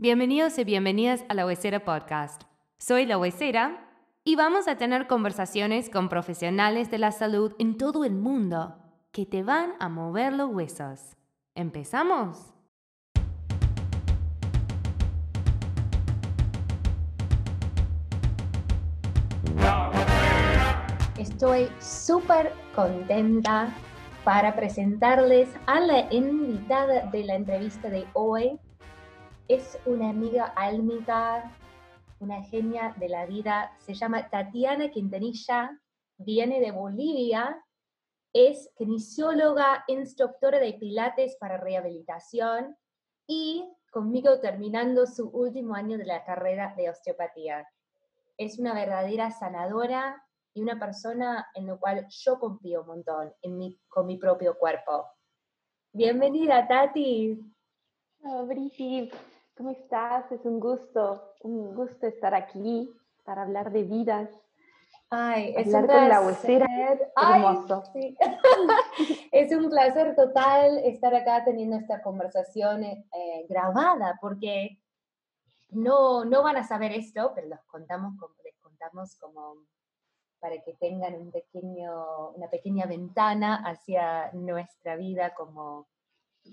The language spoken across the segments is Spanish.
Bienvenidos y bienvenidas a la Huesera Podcast. Soy la Huesera y vamos a tener conversaciones con profesionales de la salud en todo el mundo que te van a mover los huesos. ¿Empezamos? Estoy súper contenta para presentarles a la invitada de la entrevista de hoy, es una amiga álmica, una genia de la vida. Se llama Tatiana Quintanilla, viene de Bolivia, es kinesióloga, instructora de pilates para rehabilitación y conmigo terminando su último año de la carrera de osteopatía. Es una verdadera sanadora y una persona en la cual yo confío un montón con mi propio cuerpo. Bienvenida, Tati. Oh, Brigitte, ¿Cómo estás? Es un gusto, un gusto estar aquí para hablar de vidas. Ay, es un con la huesera. Hermoso. es un placer total estar acá teniendo esta conversación eh, grabada, porque no, no van a saber esto, pero los contamos como, les contamos como para que tengan un pequeño, una pequeña ventana hacia nuestra vida como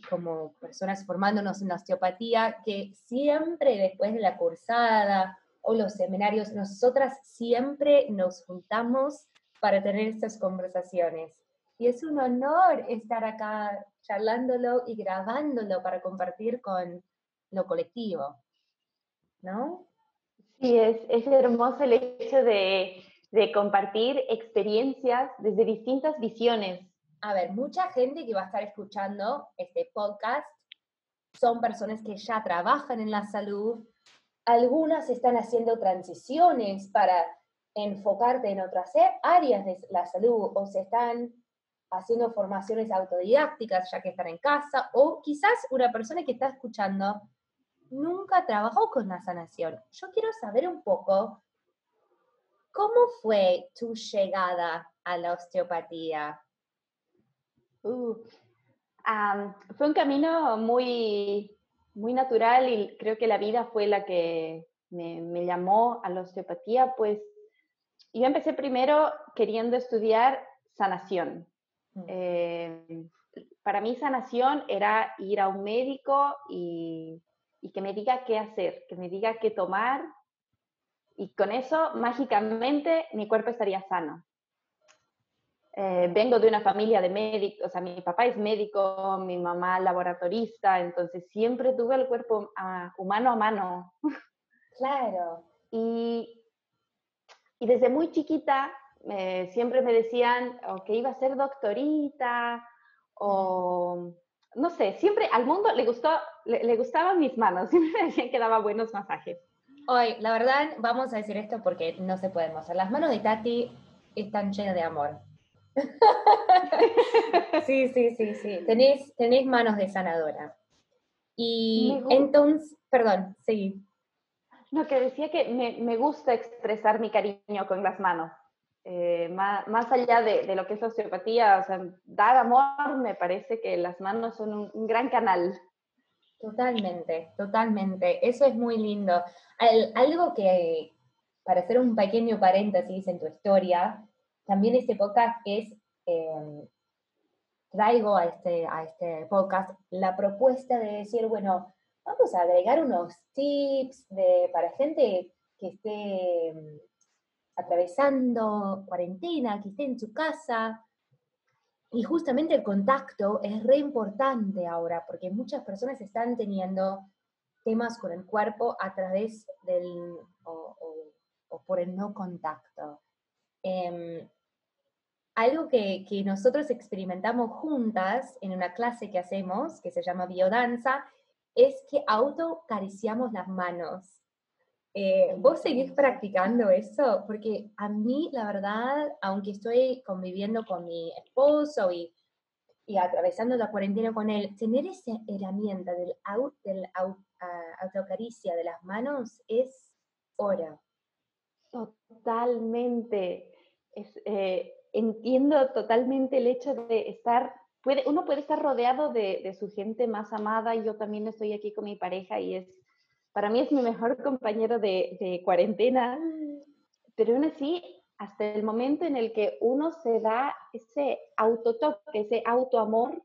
como personas formándonos en osteopatía, que siempre después de la cursada o los seminarios, nosotras siempre nos juntamos para tener estas conversaciones. Y es un honor estar acá charlándolo y grabándolo para compartir con lo colectivo, ¿no? Sí, es, es hermoso el hecho de, de compartir experiencias desde distintas visiones, a ver, mucha gente que va a estar escuchando este podcast son personas que ya trabajan en la salud, algunas están haciendo transiciones para enfocarte en otras áreas de la salud o se están haciendo formaciones autodidácticas ya que están en casa o quizás una persona que está escuchando nunca trabajó con la sanación. Yo quiero saber un poco cómo fue tu llegada a la osteopatía. Uh, fue un camino muy, muy natural y creo que la vida fue la que me, llamó a la osteopatía, pues yo empecé primero queriendo estudiar sanación. Mm. Eh, para mí sanación era ir a un médico y, y, que me diga qué hacer, que me diga qué tomar y con eso mágicamente mi cuerpo estaría sano. Eh, vengo de una familia de médicos, o sea, mi papá es médico, mi mamá laboratorista, entonces siempre tuve el cuerpo ah, humano a mano. Claro. Y, y desde muy chiquita eh, siempre me decían que iba a ser doctorita o no sé, siempre al mundo le gustó, le, le, gustaban mis manos, siempre me decían que daba buenos masajes. Hoy, la verdad, vamos a decir esto porque no se puede mostrar. Las manos de Tati están llenas de amor. sí, sí, sí, sí. Tenéis, tenéis manos de sanadora. Y entonces, perdón, seguí. No, que decía que me, me, gusta expresar mi cariño con las manos. Eh, más, más, allá de, de, lo que es osteopatía, o sea, dar amor, me parece que las manos son un, un gran canal. Totalmente, totalmente. Eso es muy lindo. algo que, para hacer un pequeño paréntesis en tu historia, también este podcast es, em, traigo a este, a este podcast la propuesta de decir, bueno, vamos a agregar unos tips para gente que esté em, atravesando cuarentena, que esté en su casa. Y justamente el contacto es re importante ahora, porque muchas personas están teniendo temas con el cuerpo a través del, o, por el no contacto. Em, algo que, nosotros experimentamos juntas en una clase que hacemos, que se llama biodanza, es que autocariciamos las manos. Eh, ¿Vos seguís practicando eso? Porque a mí, la verdad, aunque estoy conviviendo con mi esposo y, y atravesando la cuarentena con él, tener esa herramienta del, del autocaricia de las manos es oro. Totalmente. Es, eh, entiendo totalmente el hecho de estar, puede, uno puede estar rodeado de, de, su gente más amada y yo también estoy aquí con mi pareja y es para mí es mi mejor compañero de, de cuarentena, pero aún así, hasta el momento en el que uno se da ese autotoque, ese autoamor,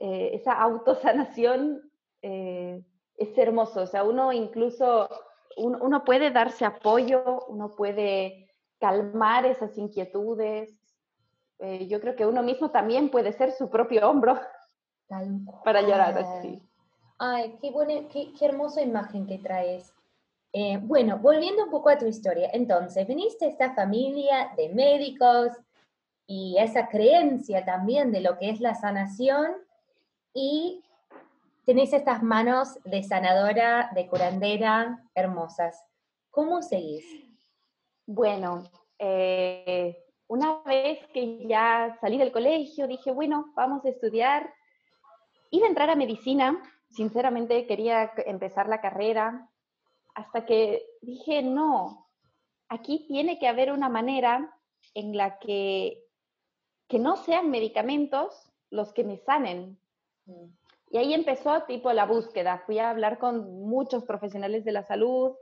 eh, esa autosanación, eh, es hermoso. O sea, uno incluso, uno puede darse apoyo, uno puede calmar esas inquietudes. Eh, yo creo que uno mismo también puede ser su propio hombro para llorar así. Ay, qué, buena, qué, hermosa imagen que traes. Eh, bueno, volviendo un poco a tu historia, entonces, viniste a esta familia de médicos y esa creencia también de lo que es la sanación y tenés estas manos de sanadora, de curandera, hermosas. ¿Cómo seguís? Bueno, eh, una vez que ya salí del colegio, dije, bueno, vamos a estudiar. Iba a entrar a medicina, sinceramente quería empezar la carrera, hasta que dije, no, aquí tiene que haber una manera en la que, que no sean medicamentos los que me sanen. Mm. Y ahí empezó tipo la búsqueda. Fui a hablar con muchos profesionales de la salud.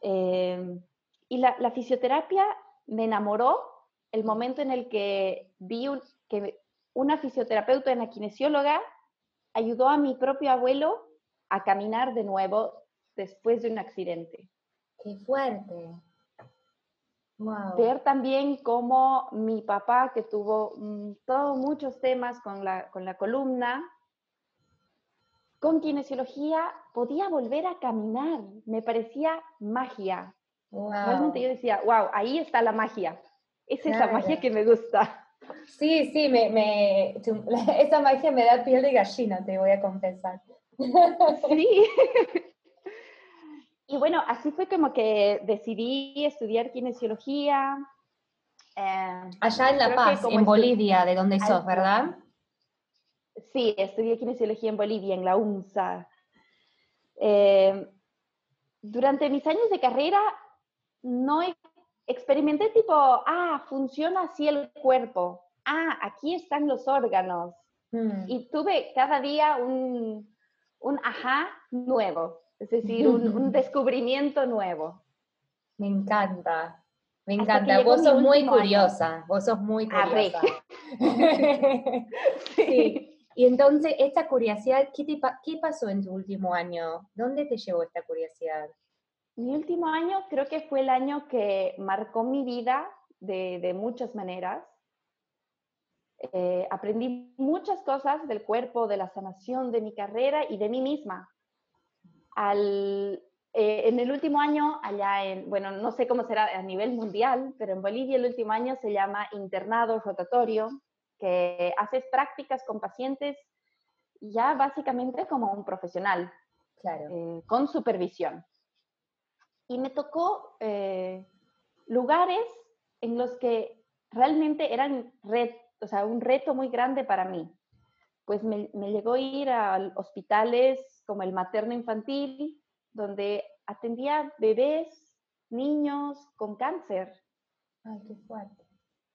Eh, y la, fisioterapia me enamoró el momento en el que vi que una fisioterapeuta, una kinesióloga, ayudó a mi propio abuelo a caminar de nuevo después de un accidente. ¡Qué fuerte! Ver también cómo mi papá, que tuvo mm, todos muchos temas con la, con la columna, con kinesiología podía volver a caminar. Me parecía magia. Realmente yo decía, wow, ahí está la magia. Es esa magia que me gusta. Sí, sí, me, me, esa magia me da piel de gallina, te voy a confesar. Sí. Y bueno, así fue como que decidí estudiar kinesiología. Eh, Allá en La Paz, en Bolivia, de donde sos, ¿verdad? Sí, estudié kinesiología en Bolivia, en la UNSA. Eh, durante mis años de carrera no experimenté tipo, ah, funciona así el cuerpo, ah, aquí están los órganos. Mm. Y tuve cada día un, un ajá nuevo, es decir, un, descubrimiento nuevo. Me encanta, me encanta. Vos sos muy curiosa, vos sos muy curiosa. sí. Y entonces, esta curiosidad, ¿qué, ¿qué pasó en tu último año? ¿Dónde te llevó esta curiosidad? Mi último año creo que fue el año que marcó mi vida de, de muchas maneras. Eh, aprendí muchas cosas del cuerpo, de la sanación, de mi carrera y de mí misma. Al, eh, en el último año, allá en, bueno, no sé cómo será a nivel mundial, pero en Bolivia el último año se llama internado rotatorio, que haces prácticas con pacientes ya básicamente como un profesional, claro. Eh, con supervisión y me tocó eh, lugares en los que realmente eran o sea, un reto muy grande para mí. Pues me, me llegó a ir a hospitales como el materno infantil, donde atendía bebés, niños con cáncer. Ay, qué fuerte.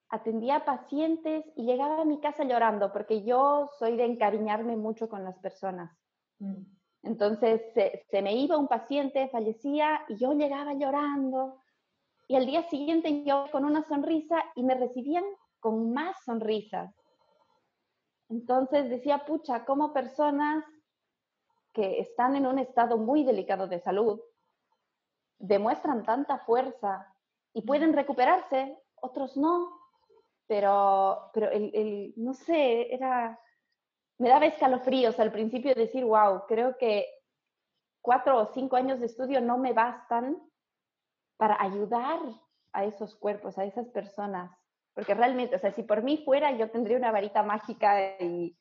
Atendía pacientes y llegaba a mi casa llorando, porque yo soy de encariñarme mucho con las personas. Mm. Entonces se, me iba un paciente, fallecía y yo llegaba llorando. Y al día siguiente yo con una sonrisa y me recibían con más sonrisas. Entonces decía, pucha, como personas que están en un estado muy delicado de salud demuestran tanta fuerza y pueden recuperarse, otros no, pero, pero el no sé, era, me daba escalofríos al principio de decir, wow, creo que cuatro o cinco años de estudio no me bastan para ayudar a esos cuerpos, a esas personas. Porque realmente, o sea, si por mí fuera, yo tendría una varita mágica y,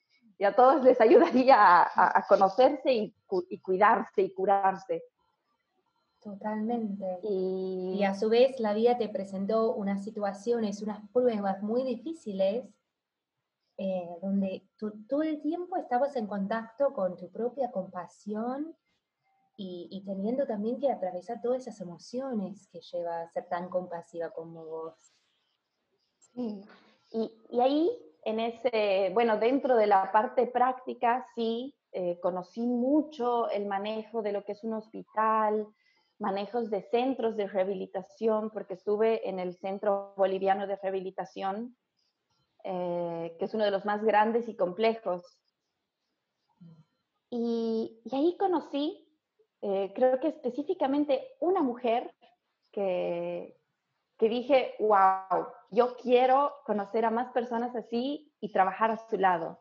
a todos les ayudaría a, conocerse y, cuidarse y curarse. Totalmente. Y... y, a su vez la vida te presentó unas situaciones, unas pruebas muy difíciles eh, donde todo el tiempo estabas en contacto con tu propia compasión y, teniendo también que atravesar todas esas emociones que lleva a ser tan compasiva como vos. Sí. Y, ahí, en ese, bueno, dentro de la parte práctica, sí, eh, conocí mucho el manejo de lo que es un hospital, manejos de centros de rehabilitación, porque estuve en el Centro Boliviano de Rehabilitación, eh, que es uno de los más grandes y complejos. Y, ahí conocí, eh, creo que específicamente una mujer que, que dije, wow, yo quiero conocer a más personas así y trabajar a su lado.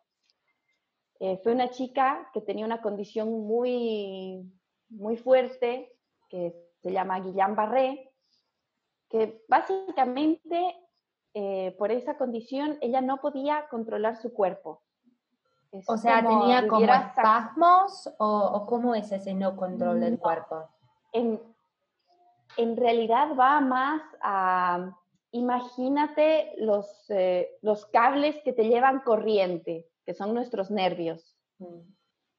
Eh, fue una chica que tenía una condición muy, muy fuerte, que se llama Guillain Barré, que básicamente eh, por esa condición ella no podía controlar su cuerpo. o sea, tenía como espasmos o, cómo es ese no control del cuerpo. En, en realidad va más a, imagínate los, eh, los cables que te llevan corriente, que son nuestros nervios. Mm.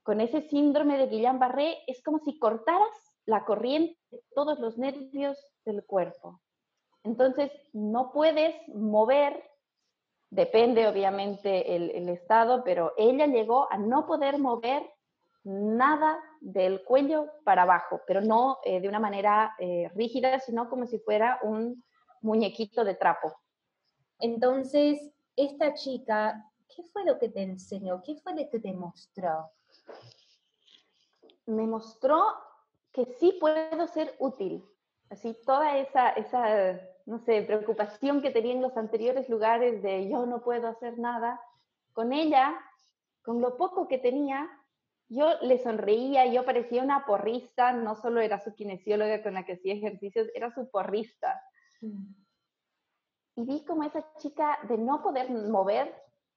Con ese síndrome de Guillain-Barré es como si cortaras la corriente de todos los nervios del cuerpo. Entonces, no puedes mover, depende obviamente el, estado, pero ella llegó a no poder mover nada del cuello para abajo, pero no eh, de una manera eh, rígida, sino como si fuera un muñequito de trapo. Entonces, esta chica, ¿qué fue lo que te enseñó? ¿Qué fue lo que te mostró? Me mostró que sí puedo ser útil. Así, toda esa, esa, no sé, preocupación que tenía en los anteriores lugares de yo no puedo hacer nada, con ella, con lo poco que tenía, yo le sonreía, yo parecía una porrista, no solo era su kinesióloga con la que hacía ejercicios, era su porrista. Mm. Y vi como esa chica de no poder mover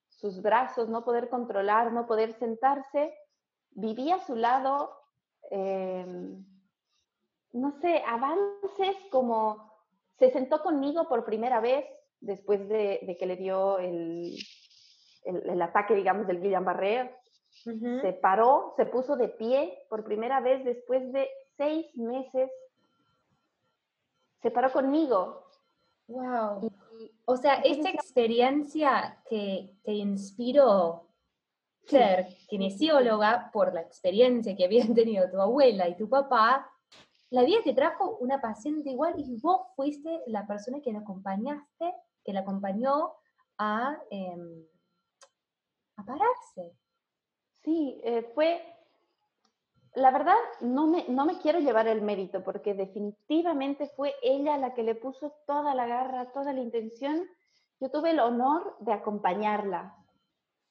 sus brazos, no poder controlar, no poder sentarse, vivía a su lado, em, no sé, avances como se sentó conmigo por primera vez después de, que le dio el, el, ataque, digamos, del Guillain-Barré. Se paró, se puso de pie por primera vez después de seis meses. Se paró conmigo. Wow. o sea, esta experiencia que te inspiró ser kinesióloga por la experiencia que habían tenido tu abuela y tu papá, la vida te trajo una paciente igual y vos fuiste la persona que la acompañaste, que la acompañó a, em, a pararse. Sí, eh, fue, la verdad, no me, no me quiero llevar el mérito porque definitivamente fue ella la que le puso toda la garra, toda la intención. Yo tuve el honor de acompañarla.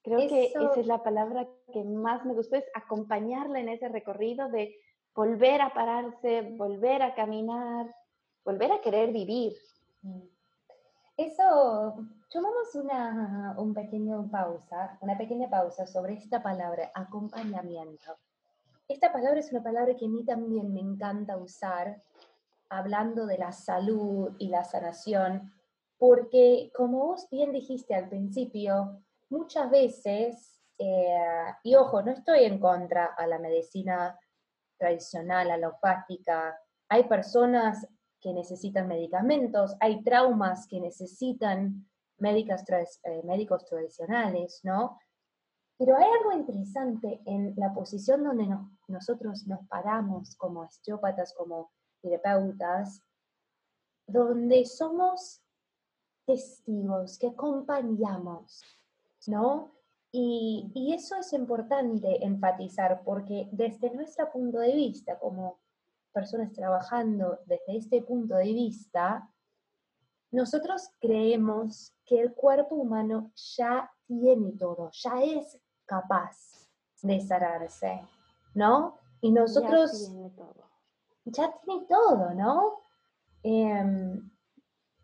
Creo que esa es la palabra que más me gustó, es acompañarla en ese recorrido de volver a pararse, volver a caminar, volver a querer vivir. Mm. Eso, tomamos una un pequeño pausa, una pequeña pausa sobre esta palabra, acompañamiento. Esta palabra es una palabra que a mí también me encanta usar hablando de la salud y la sanación, porque como vos bien dijiste al principio, muchas veces, eh, y ojo, no estoy en contra a la medicina tradicional, alopática. Hay personas que necesitan medicamentos, hay traumas que necesitan eh, médicos tradicionales, ¿no? Pero hay algo interesante en la posición donde nosotros nos paramos como osteópatas, como terapeutas, donde somos testigos, que acompañamos, ¿no? Y, eso es importante enfatizar porque desde nuestro punto de vista, como personas trabajando desde este punto de vista, nosotros creemos que el cuerpo humano ya tiene todo, ya es capaz de sanarse, ¿no? Y nosotros... Ya tiene todo. Ya tiene todo, ¿no? Em,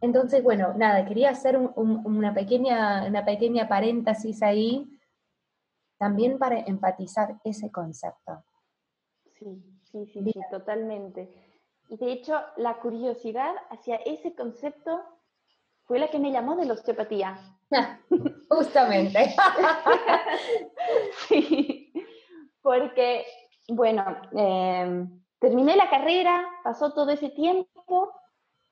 entonces, bueno, nada, quería hacer una, pequeña, una pequeña paréntesis ahí también para enfatizar ese concepto. Sí, sí, sí, sí, totalmente. Y de hecho, la curiosidad hacia ese concepto fue la que me llamó de la osteopatía. Justamente. sí, porque, bueno, em, terminé la carrera, pasó todo ese tiempo,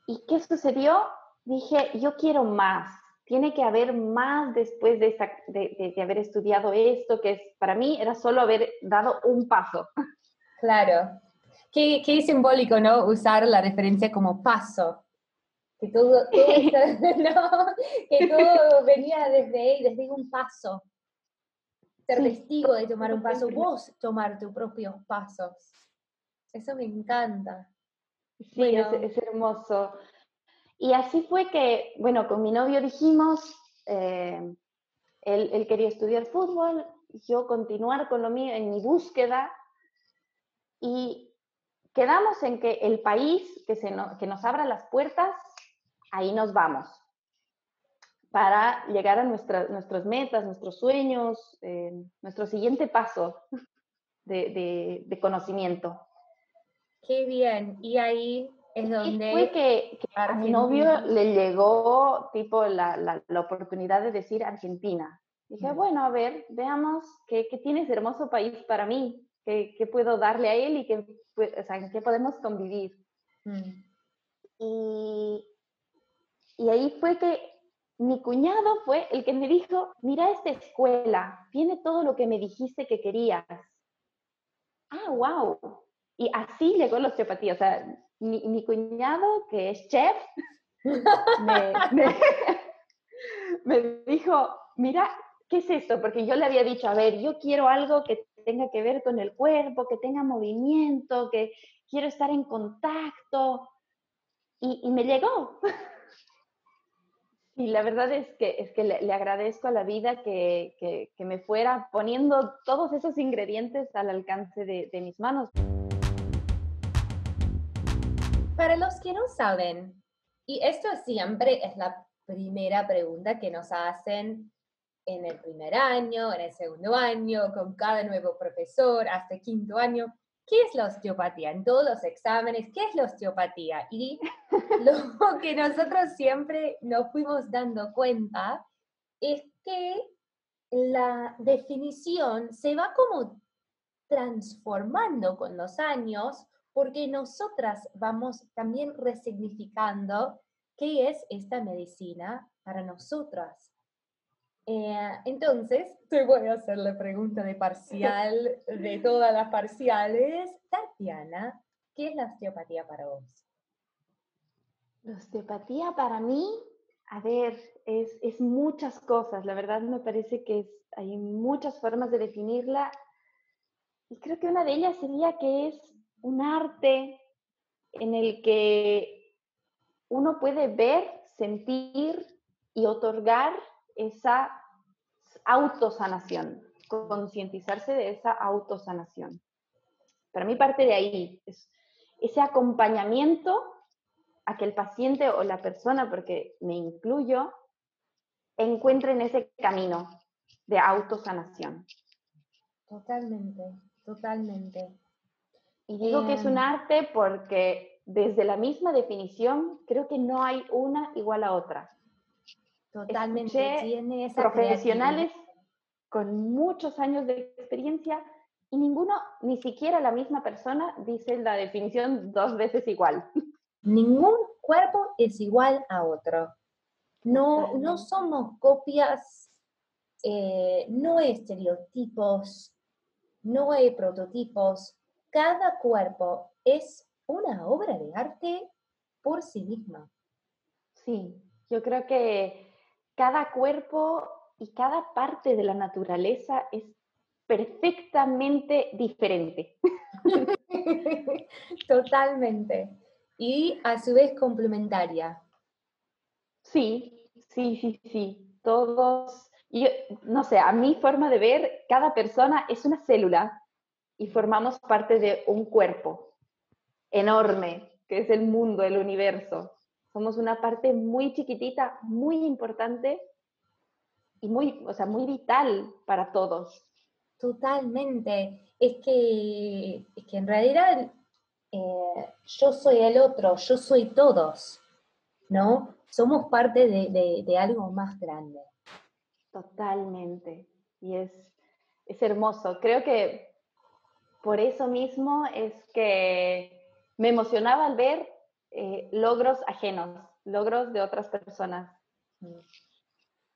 ¿y qué sucedió? Dije, yo quiero más, tiene que haber más después de, de, haber estudiado esto, que es, para mí era solo haber dado un paso. Claro. Qué, qué simbólico, ¿no? Usar la referencia como paso. Que todo, que todo venía desde, desde un paso. Ser testigo de tomar un paso, vos tomar tus propios pasos. Eso me encanta. Sí, es, hermoso. Y así fue que, bueno, con mi novio dijimos, eh, él, quería estudiar fútbol, yo continuar con lo mío en mi búsqueda y quedamos en que el país que, se que nos abra las puertas, ahí nos vamos para llegar a nuestras nuestras metas, nuestros sueños, eh, nuestro siguiente paso de, de conocimiento. Qué bien. Y ahí es donde... fue que, a mi novio le llegó tipo la, la, oportunidad de decir Argentina. Dije, mm. bueno, a ver, veamos qué, qué tienes hermoso país para mí, qué, qué, puedo darle a él y qué, o sea, en qué podemos convivir. Mm. Y, y ahí fue que mi cuñado fue el que me dijo, mira esta escuela, tiene todo lo que me dijiste que querías. Ah, wow. Y así llegó la osteopatía. O sea, mi, cuñado, que es chef, me, dijo, mira, ¿qué es esto? Porque yo le había dicho, a ver, yo quiero algo que tenga que ver con el cuerpo, que tenga movimiento, que quiero estar en contacto. Y, me llegó. Y la verdad es que, es que le, agradezco a la vida que, que, me fuera poniendo todos esos ingredientes al alcance de, de mis manos. Para los que no saben, y esto siempre es la primera pregunta que nos hacen en el primer año, en el segundo año, con cada nuevo profesor, hasta quinto año, ¿qué es la osteopatía? En todos los exámenes, ¿qué es la osteopatía? Y lo que nosotros siempre nos fuimos dando cuenta es que la definición se va como transformando con los años porque nosotras vamos también resignificando qué es esta medicina para nosotras. Eh, entonces, te voy a hacer la pregunta de parcial, de todas las parciales. Tatiana, ¿qué es la osteopatía para vos? La osteopatía para mí, a ver, es, es muchas cosas. La verdad me parece que hay muchas formas de definirla. Y creo que una de ellas sería que es un arte en el que uno puede ver, sentir y otorgar esa autosanación, concientizarse de esa autosanación. Para mí parte de ahí, es ese acompañamiento a que el paciente o la persona, porque me incluyo, encuentren ese camino de autosanación. Totalmente, totalmente. Y digo que es un arte porque desde la misma definición creo que no hay una igual a otra. Totalmente. tiene esa profesionales con muchos años de experiencia y ninguno, ni siquiera la misma persona, dice la definición dos veces igual. Ningún cuerpo es igual a otro. No, no somos copias, eh, no hay estereotipos, no hay prototipos, cada cuerpo es una obra de arte por sí misma. Sí, yo creo que cada cuerpo y cada parte de la naturaleza es perfectamente diferente. Totalmente. Y a su vez complementaria. Sí, sí, sí, sí. Todos, yo, no sé, a mi forma de ver, cada persona es una célula y formamos parte de un cuerpo enorme, que es el mundo, el universo. Somos una parte muy chiquitita, muy importante y muy, o sea, muy vital para todos. Totalmente. Es que, es que en realidad eh, yo soy el otro, yo soy todos, ¿no? Somos parte de, de algo más grande. Totalmente. Y es, es hermoso. Creo que por eso mismo es que me emocionaba al ver eh, logros ajenos, logros de otras personas.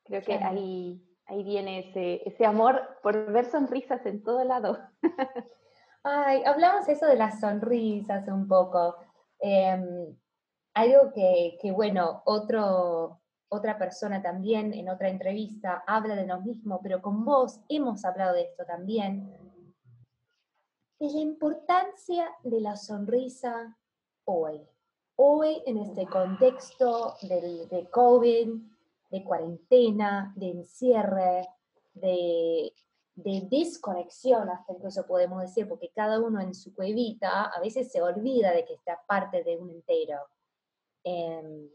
Creo que ahí, ahí viene ese, ese amor por ver sonrisas en todo lado. Ay, hablamos eso de las sonrisas un poco. Em, algo que, que, bueno, otro, otra persona también en otra entrevista habla de lo mismo, pero con vos hemos hablado de esto también, de la importancia de la sonrisa hoy. Hoy en este contexto del, de COVID, de cuarentena, de encierre, de, de desconexión, hasta incluso podemos decir, porque cada uno en su cuevita a veces se olvida de que está parte de un entero. Em,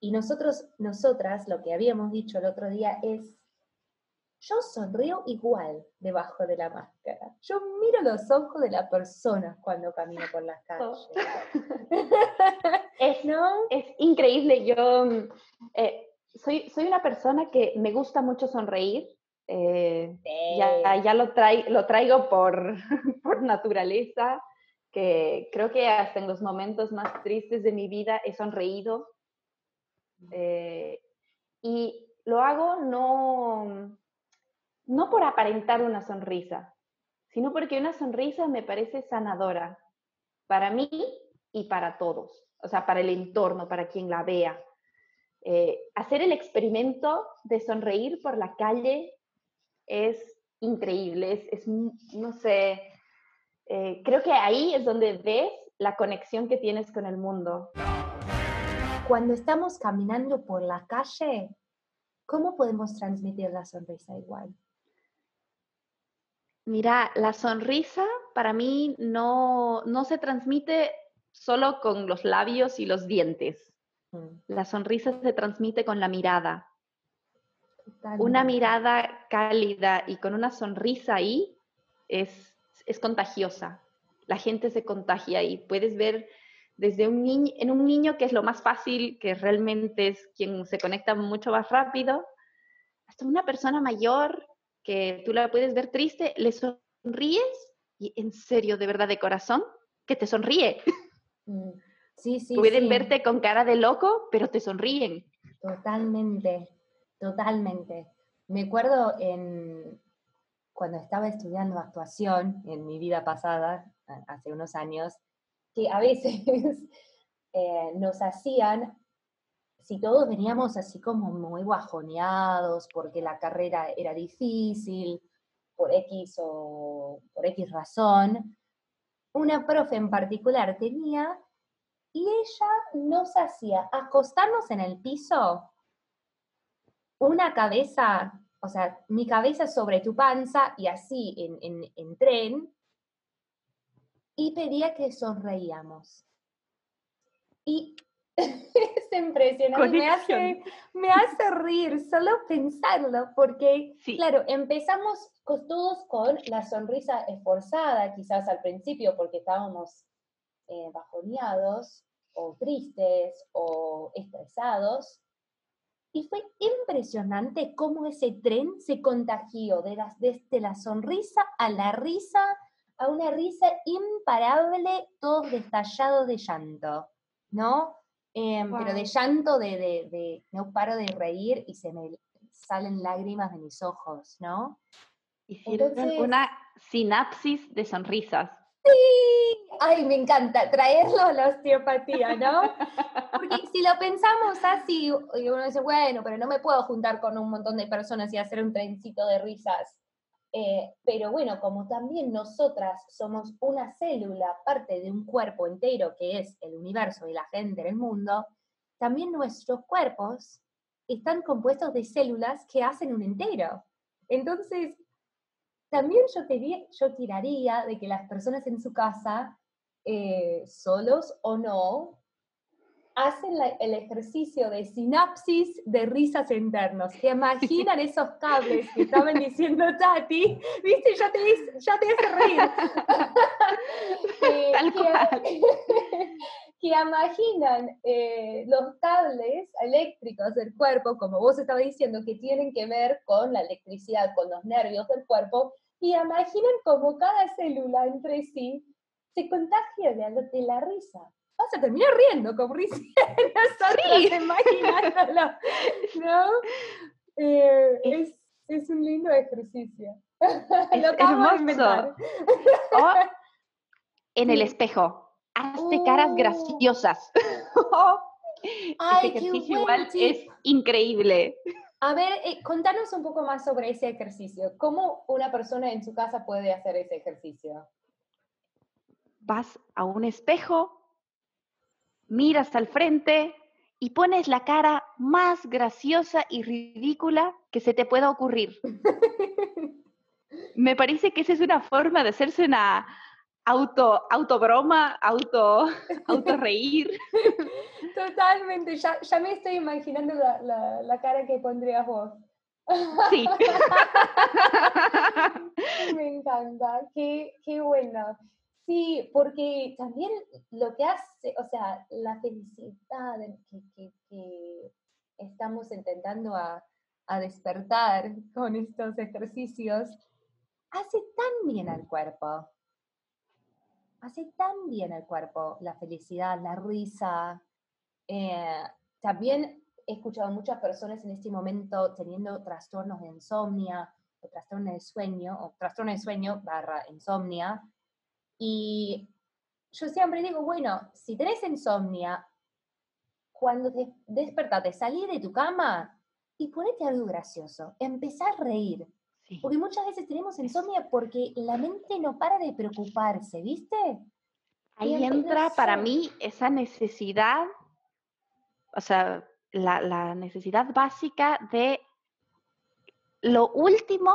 y nosotros, nosotras, lo que habíamos dicho el otro día es, yo sonrío igual debajo de la máscara. Yo miro los ojos de la persona cuando camino por las calles. es, ¿no? es increíble. Yo eh, soy, soy una persona que me gusta mucho sonreír. Eh, ya, ya lo, lo traigo por, por naturaleza, que creo que hasta en los momentos más tristes de mi vida he sonreído. Eh, y lo hago no, no por aparentar una sonrisa, sino porque una sonrisa me parece sanadora para mí y para todos, o sea, para el entorno, para quien la vea. Eh, hacer el experimento de sonreír por la calle es increíble, es, no sé, eh, creo que ahí es donde ves la conexión que tienes con el mundo. Cuando estamos caminando por la calle, ¿cómo podemos transmitir la sonrisa igual? Mira, la sonrisa para mí no, se transmite solo con los labios y los dientes. Mm. La sonrisa se transmite con la mirada. Una mirada cálida y con una sonrisa ahí es, es contagiosa. La gente se contagia y puedes ver desde un niño, en un niño que es lo más fácil, que realmente es quien se conecta mucho más rápido, hasta una persona mayor que tú la puedes ver triste, le sonríes y en serio, de verdad, de corazón, que te sonríe. Mm, sí, sí. Pueden verte con cara de loco, pero te sonríen. Totalmente, totalmente. Me acuerdo en, cuando estaba estudiando actuación en mi vida pasada, hace unos años, que a veces eh, nos hacían si todos veníamos así como muy guajoneados porque la carrera era difícil, por X o por X razón, una profe en particular tenía y ella nos hacía acostarnos en el piso, una cabeza, o sea, mi cabeza sobre tu panza y así en, en tren, y pedía que sonreíamos. Y es impresionante, me hace, me hace, reír solo pensarlo, porque, claro, empezamos todos con la sonrisa esforzada, quizás al principio, porque estábamos eh, bajoneados, o tristes, o estresados, y fue impresionante cómo ese tren se contagió de las, desde la sonrisa a la risa, a una risa imparable, todos destallados de llanto, ¿no? Em, pero de llanto, de, de, no paro de reír y se me salen lágrimas de mis ojos, ¿no? Hicieron una sinapsis de sonrisas. Sí, ay, me encanta traerlo a la osteopatía, ¿no? Porque si lo pensamos así, y uno dice, bueno, pero no me puedo juntar con un montón de personas y hacer un trencito de risas. Eh, pero bueno, como también nosotras somos una célula, parte de un cuerpo entero que es el universo y la gente en el mundo, también nuestros cuerpos están compuestos de células que hacen un entero. Entonces, también yo, te, yo tiraría de que las personas en su casa, eh, solos o no, hacen el ejercicio de sinapsis de risas internos, que imaginan esos cables que estaban diciendo Tati, viste, ya te, ya te hace reír. Eh, que, que, imaginan eh, los cables eléctricos del cuerpo, como vos estabas diciendo, que tienen que ver con la electricidad, con los nervios del cuerpo, y imaginan como cada célula entre sí se contagia de, de la risa. Vas a terminar riendo como risa nosotros imaginándolo, ¿no? Eh, es, es, un lindo ejercicio. Es Lo hermoso. O en el espejo, hazte caras graciosas. Ay, este ejercicio igual es increíble. A ver, eh, contanos un poco más sobre ese ejercicio. ¿Cómo una persona en su casa puede hacer ese ejercicio? Vas a un espejo, miras al frente y pones la cara más graciosa y ridícula que se te pueda ocurrir. Me parece que esa es una forma de hacerse una auto, auto broma, auto, auto reír. Totalmente, ya, ya me estoy imaginando la, la, la cara que pondrías vos. Sí. me encanta, qué, qué bueno. Sí, porque también lo que hace, o sea, la felicidad que, que, que estamos intentando a, a, despertar con estos ejercicios, hace tan bien al cuerpo. Hace tan bien al cuerpo la felicidad, la risa, eh, también he escuchado a muchas personas en este momento teniendo trastornos de insomnia o trastornos de sueño, o trastorno de sueño barra insomnia. Y yo siempre digo, bueno, si tenés insomnia, cuando te despertate, salí de tu cama y ponete algo gracioso, empezar a reír. Porque muchas veces tenemos insomnia porque la mente no para de preocuparse, ¿viste? Ahí entra para mí esa necesidad o sea, la, necesidad básica de lo último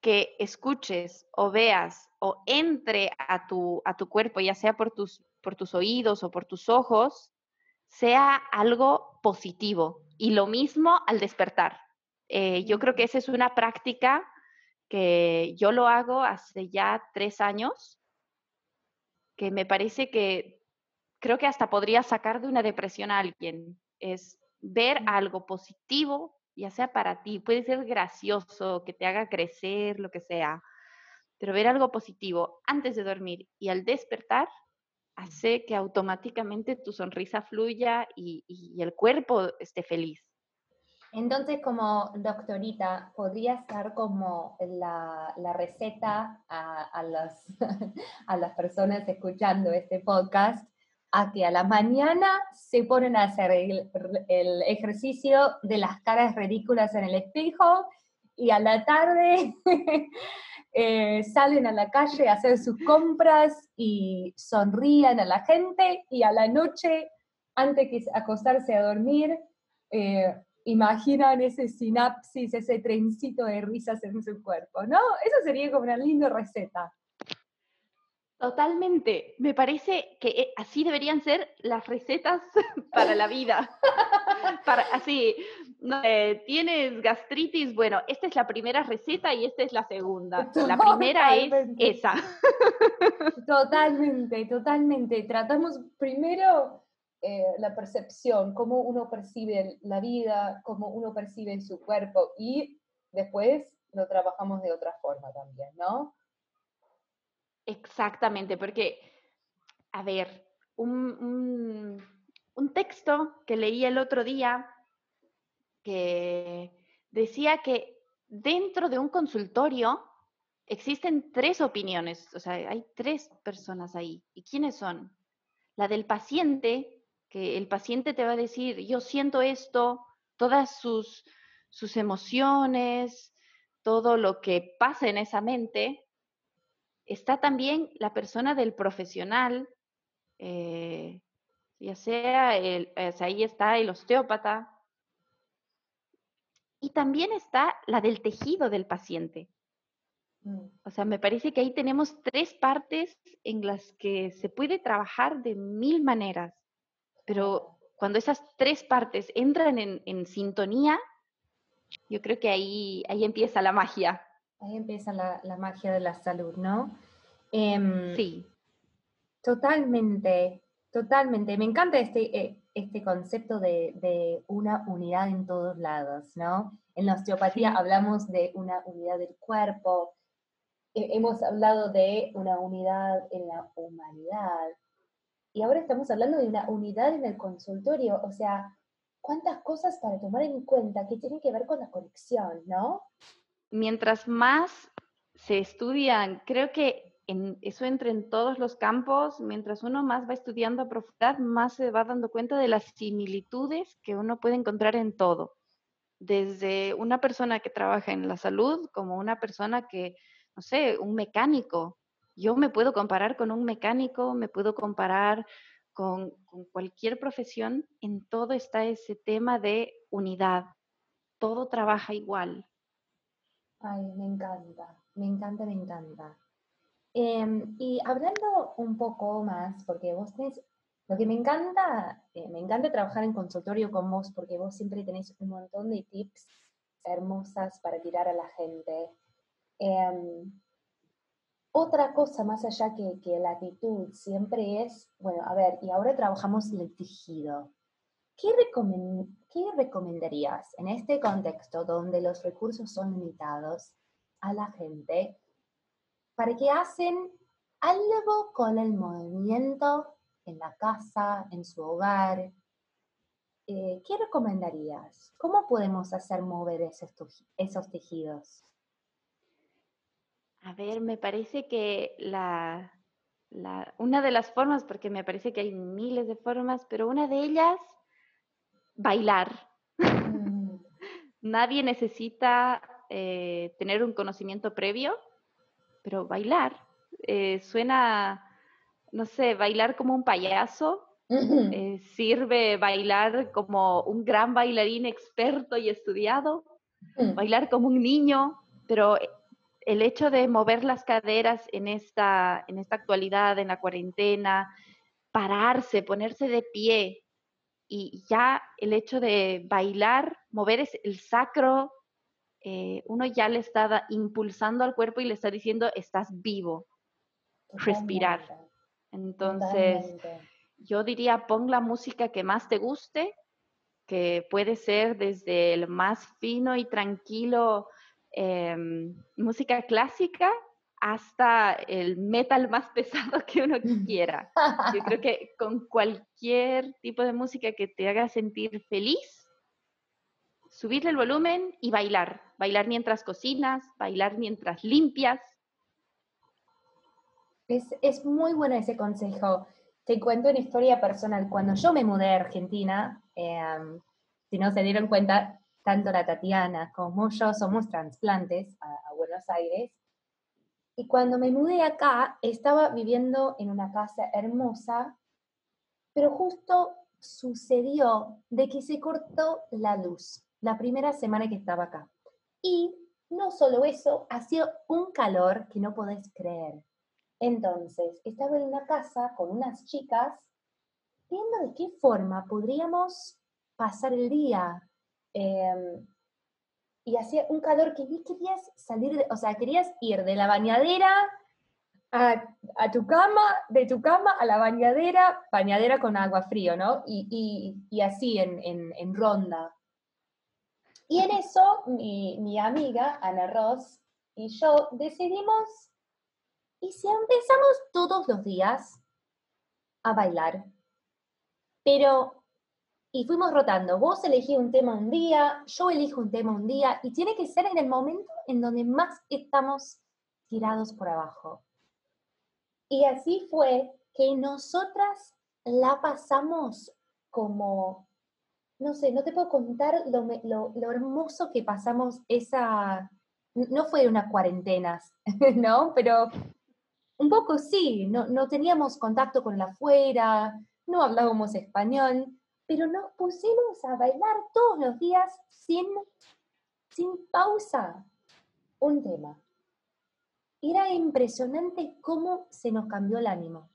que escuches o veas o entre a tu, a tu cuerpo, ya sea por tus, por tus oídos o por tus ojos, sea algo positivo. Y lo mismo al despertar. Eh, yo creo que esa es una práctica que yo lo hago hace ya tres años, que me parece que creo que hasta podría sacar de una depresión a alguien, es ver algo positivo, ya sea para ti, puede ser gracioso, que te haga crecer, lo que sea, pero ver algo positivo antes de dormir y al despertar hace que automáticamente tu sonrisa fluya y, el cuerpo esté feliz. Entonces, como doctorita, ¿podría estar como la, receta a, a, a las personas escuchando este podcast a que a la mañana se ponen a hacer el, ejercicio de las caras ridículas en el espejo y a la tarde eh, salen a la calle a hacer sus compras y sonrían a la gente y a la noche, antes de acostarse a dormir, eh, imaginan ese sinapsis, ese trencito de risas en su cuerpo, ¿no? Eso sería como una linda receta. Totalmente. Me parece que eh, así deberían ser las recetas para la vida. para, así, tienes gastritis, bueno, esta es la primera receta y esta es la segunda. La primera es esa. Totalmente, totalmente. Tratamos primero eh, la percepción, cómo uno percibe la vida, cómo uno percibe su cuerpo y después lo trabajamos de otra forma también, ¿no? Exactamente, porque, a ver, un, texto que leí el otro día que decía que dentro de un consultorio existen tres opiniones, o sea, hay tres personas ahí. ¿Y quiénes son? La del paciente, que el paciente te va a decir, yo siento esto, todas sus, sus emociones, todo lo que pasa en esa mente, está también la persona del profesional, eh, ya sea, el, ahí está el osteópata, y también está la del tejido del paciente. Mm. O sea, me parece que ahí tenemos tres partes en las que se puede trabajar de mil maneras, pero cuando esas tres partes entran en, sintonía, yo creo que ahí, ahí empieza la magia. Ahí empieza la, magia de la salud, ¿no? Em, sí. Totalmente, totalmente. Me encanta este, eh, este concepto de, una unidad en todos lados, ¿no? En la osteopatía hablamos de una unidad del cuerpo, hemos hablado de una unidad en la humanidad. y ahora estamos hablando de una unidad en el consultorio, o sea, cuántas cosas para tomar en cuenta que tienen que ver con la conexión, ¿no? Mientras más se estudian, creo que eso entra en todos los campos, mientras uno más va estudiando a profundidad, más se va dando cuenta de las similitudes que uno puede encontrar en todo, desde una persona que trabaja en la salud como una persona que, no sé, un mecánico. Yo me puedo comparar con un mecánico, me puedo comparar con, cualquier profesión, en todo está ese tema de unidad, todo trabaja igual. Ay, me encanta, me encanta, me encanta. Em, y hablando un poco más, porque vos tenés, lo que me encanta, eh, me encanta trabajar en consultorio con vos, porque vos siempre tenés un montón de tips hermosas para tirar a la gente. Em, otra cosa más allá que, que, la actitud siempre es, bueno, a ver, y ahora trabajamos el tejido. ¿Qué, ¿Qué recomendarías en este contexto donde los recursos son limitados a la gente para que hacen algo con el movimiento en la casa, en su hogar. Eh, ¿Qué recomendarías? ¿Cómo podemos hacer mover esos, esos tejidos? A ver, me parece que la, una de las formas, porque me parece que hay miles de formas, pero una de ellas, bailar. Mm. Nadie necesita eh, tener un conocimiento previo pero bailar. Eh, suena, no sé, bailar como un payaso. Eh, sirve bailar como un gran bailarín experto y estudiado, mm. bailar como un niño, pero el hecho de mover las caderas en esta, en esta actualidad, en la cuarentena, pararse, ponerse de pie, y ya el hecho de bailar, mover el sacro, eh, uno ya le está impulsando al cuerpo y le está diciendo, estás vivo, respirar. Entonces, yo diría, pon la música que más te guste, que puede ser desde el más fino y tranquilo, em, música clásica, hasta el metal más pesado que uno quiera. Yo creo que con cualquier tipo de música que te haga sentir feliz, subirle el volumen y bailar. Bailar mientras cocinas, bailar mientras limpias. Es, muy bueno ese consejo. Te cuento una historia personal. Cuando yo me mudé a Argentina, em, si no se dieron cuenta, tanto la Tatiana como yo somos trasplantes a, a Buenos Aires. Y cuando me mudé acá, estaba viviendo en una casa hermosa, pero justo sucedió de que se cortó la luz la primera semana que estaba acá. Y no solo eso, hacía un calor que no podés creer. Entonces, estaba en una casa con unas chicas viendo de qué forma podríamos pasar el día. Em, y hacía un calor que querías salir, de, o sea, querías ir de la bañadera a, tu cama, de tu cama a la bañadera, bañadera con agua frío, ¿no? Y, así en, en ronda. Y en eso mi, amiga Ana Ross y yo decidimos, ¿y si empezamos todos los días a bailar? Pero, y fuimos rotando, vos elegí un tema un día, yo elijo un tema un día, y tiene que ser en el momento en donde más estamos tirados por abajo. Y así fue que nosotras la pasamos como no sé, no te puedo contar lo, hermoso que pasamos esa, no fue unas cuarentenas, ¿no? Pero un poco sí, no, no teníamos contacto con la afuera, no hablábamos español, pero nos pusimos a bailar todos los días sin, sin pausa un tema. Era impresionante cómo se nos cambió el ánimo.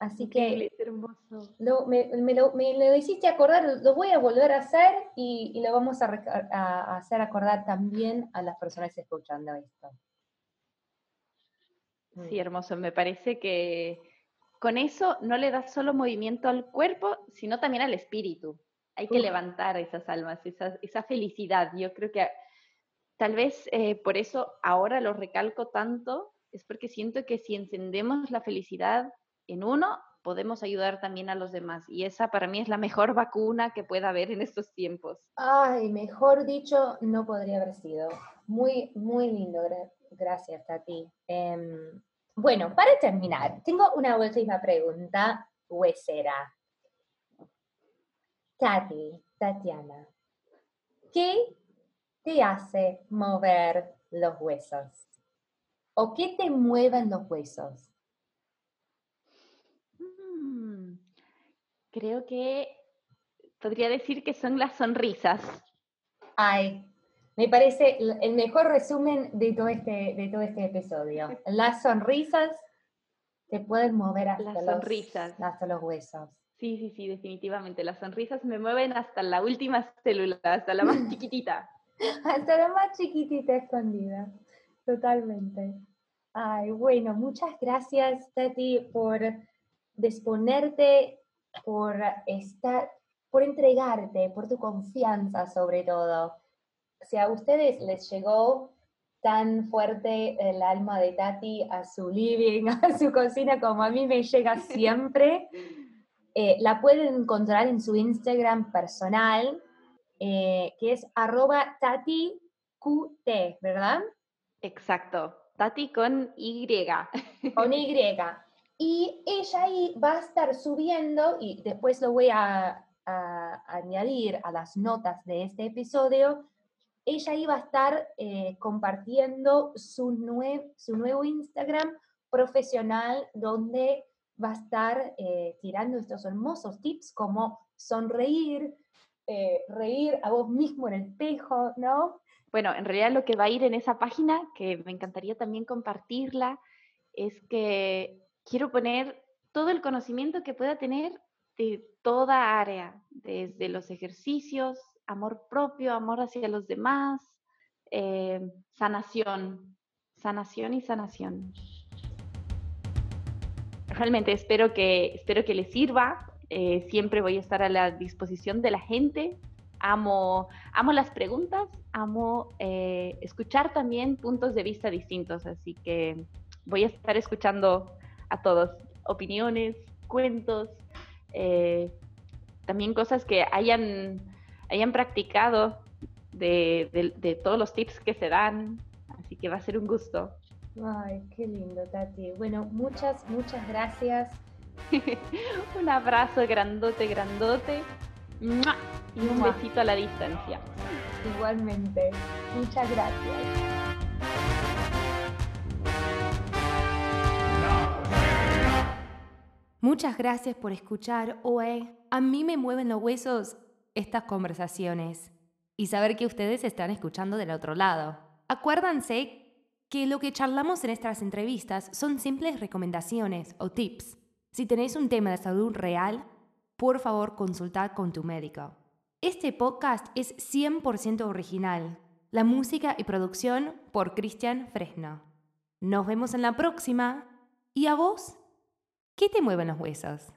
Así que hermoso. me, lo, hiciste acordar, lo voy a volver a hacer y, lo vamos a, hacer acordar también a las personas escuchando esto. Sí, hermoso. Me parece que con eso no le das solo movimiento al cuerpo, sino también al espíritu. Hay que levantar esas almas, esa, felicidad. Yo creo que tal vez eh, por eso ahora lo recalco tanto, es porque siento que si encendemos la felicidad en uno, podemos ayudar también a los demás. Y esa para mí es la mejor vacuna que pueda haber en estos tiempos. Ay, mejor dicho, no podría haber sido. Muy, muy lindo. Gracias, a ti. Bueno, para terminar, tengo una última pregunta huesera. Tati, Tatiana, ¿qué te hace mover los huesos? ¿O qué te mueven los huesos? Mm, creo que podría decir que son las sonrisas. Ay, me parece el mejor resumen de todo este, de todo este episodio. Las sonrisas te pueden mover hasta, las sonrisas. hasta los huesos. Sí, sí, sí, definitivamente. Las sonrisas me mueven hasta la última célula, hasta la más chiquitita. hasta la más chiquitita escondida. Totalmente. Ay, bueno, muchas gracias, Tati, por disponerte, por estar, por entregarte, por tu confianza sobre todo. Si a ustedes les llegó tan fuerte el alma de Tati a su living, a su cocina, como a mí me llega siempre, eh, la pueden encontrar en su Instagram personal, eh, que es arroba tatiqt, ¿verdad? Exacto, Tati con Y. Con Y. Y ella ahí va a estar subiendo, y después lo voy a, añadir a las notas de este episodio, ella iba a estar eh, compartiendo su, su nuevo Instagram profesional donde va a estar eh, tirando estos hermosos tips como sonreír, eh, reír a vos mismo en el espejo, ¿no? Bueno, en realidad lo que va a ir en esa página, que me encantaría también compartirla, es que quiero poner todo el conocimiento que pueda tener de toda área, desde los ejercicios, amor propio, amor hacia los demás, eh, sanación, sanación y sanación. Realmente espero que, espero que les sirva. Eh, siempre voy a estar a la disposición de la gente. Amo, amo las preguntas, amo eh, escuchar también puntos de vista distintos, así que voy a estar escuchando a todos, opiniones, cuentos, también cosas que hayan, hayan practicado de, de, todos los tips que se dan, así que va a ser un gusto. Ay, qué lindo, Tati. Bueno, muchas, muchas gracias. un abrazo grandote, grandote. Y un besito a la distancia. Igualmente. Muchas gracias. Muchas gracias por escuchar OE. A mí me mueven los huesos estas conversaciones y saber que ustedes están escuchando del otro lado. Acuérdense que lo que charlamos en estas entrevistas son simples recomendaciones o tips. Si tenéis un tema de salud real, por favor consultad con tu médico. Este podcast es 100% original. La música y producción por Cristian Fresno. Nos vemos en la próxima. ¿Y a vos? ¿Qué te mueven los huesos?